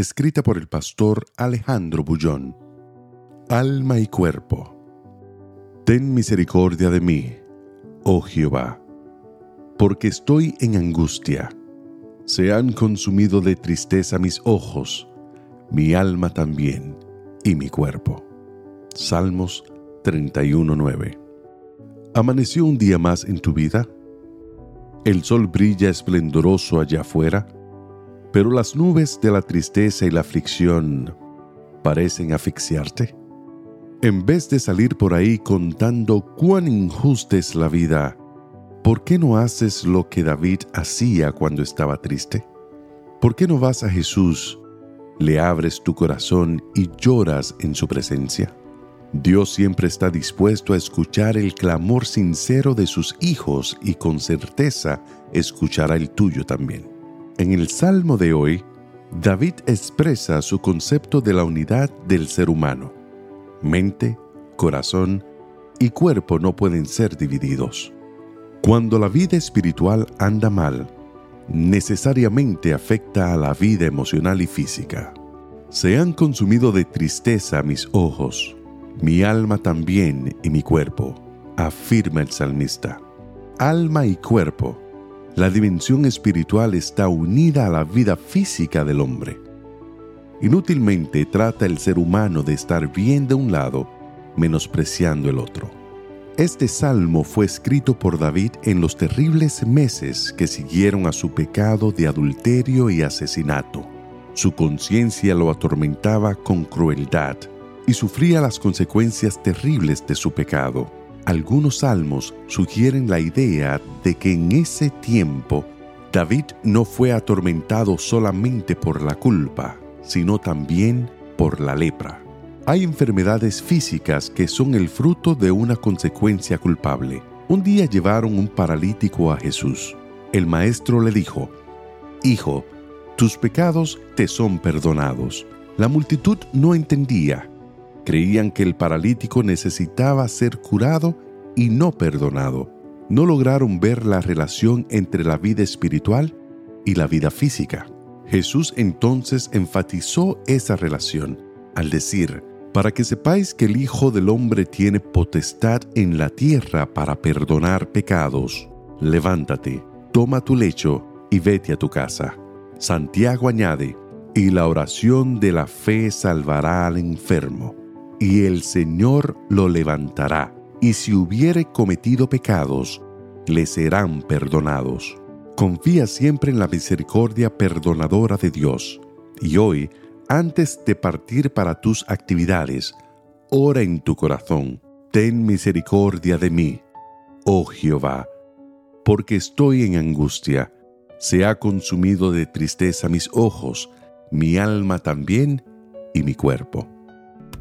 escrita por el pastor Alejandro Bullón. Alma y cuerpo. Ten misericordia de mí, oh Jehová, porque estoy en angustia. Se han consumido de tristeza mis ojos, mi alma también, y mi cuerpo. Salmos 31.9. ¿Amaneció un día más en tu vida? ¿El sol brilla esplendoroso allá afuera? Pero las nubes de la tristeza y la aflicción parecen asfixiarte. En vez de salir por ahí contando cuán injusta es la vida, ¿por qué no haces lo que David hacía cuando estaba triste? ¿Por qué no vas a Jesús, le abres tu corazón y lloras en su presencia? Dios siempre está dispuesto a escuchar el clamor sincero de sus hijos y con certeza escuchará el tuyo también. En el Salmo de hoy, David expresa su concepto de la unidad del ser humano. Mente, corazón y cuerpo no pueden ser divididos. Cuando la vida espiritual anda mal, necesariamente afecta a la vida emocional y física. Se han consumido de tristeza mis ojos, mi alma también y mi cuerpo, afirma el salmista. Alma y cuerpo la dimensión espiritual está unida a la vida física del hombre. Inútilmente trata el ser humano de estar bien de un lado, menospreciando el otro. Este salmo fue escrito por David en los terribles meses que siguieron a su pecado de adulterio y asesinato. Su conciencia lo atormentaba con crueldad y sufría las consecuencias terribles de su pecado algunos salmos sugieren la idea de que en ese tiempo David no fue atormentado solamente por la culpa, sino también por la lepra. Hay enfermedades físicas que son el fruto de una consecuencia culpable. Un día llevaron un paralítico a Jesús. El maestro le dijo, Hijo, tus pecados te son perdonados. La multitud no entendía Creían que el paralítico necesitaba ser curado y no perdonado. No lograron ver la relación entre la vida espiritual y la vida física. Jesús entonces enfatizó esa relación al decir, para que sepáis que el Hijo del Hombre tiene potestad en la tierra para perdonar pecados, levántate, toma tu lecho y vete a tu casa. Santiago añade, y la oración de la fe salvará al enfermo y el Señor lo levantará, y si hubiere cometido pecados, le serán perdonados. Confía siempre en la misericordia perdonadora de Dios, y hoy, antes de partir para tus actividades, ora en tu corazón, ten misericordia de mí, oh Jehová, porque estoy en angustia, se ha consumido de tristeza mis ojos, mi alma también y mi cuerpo.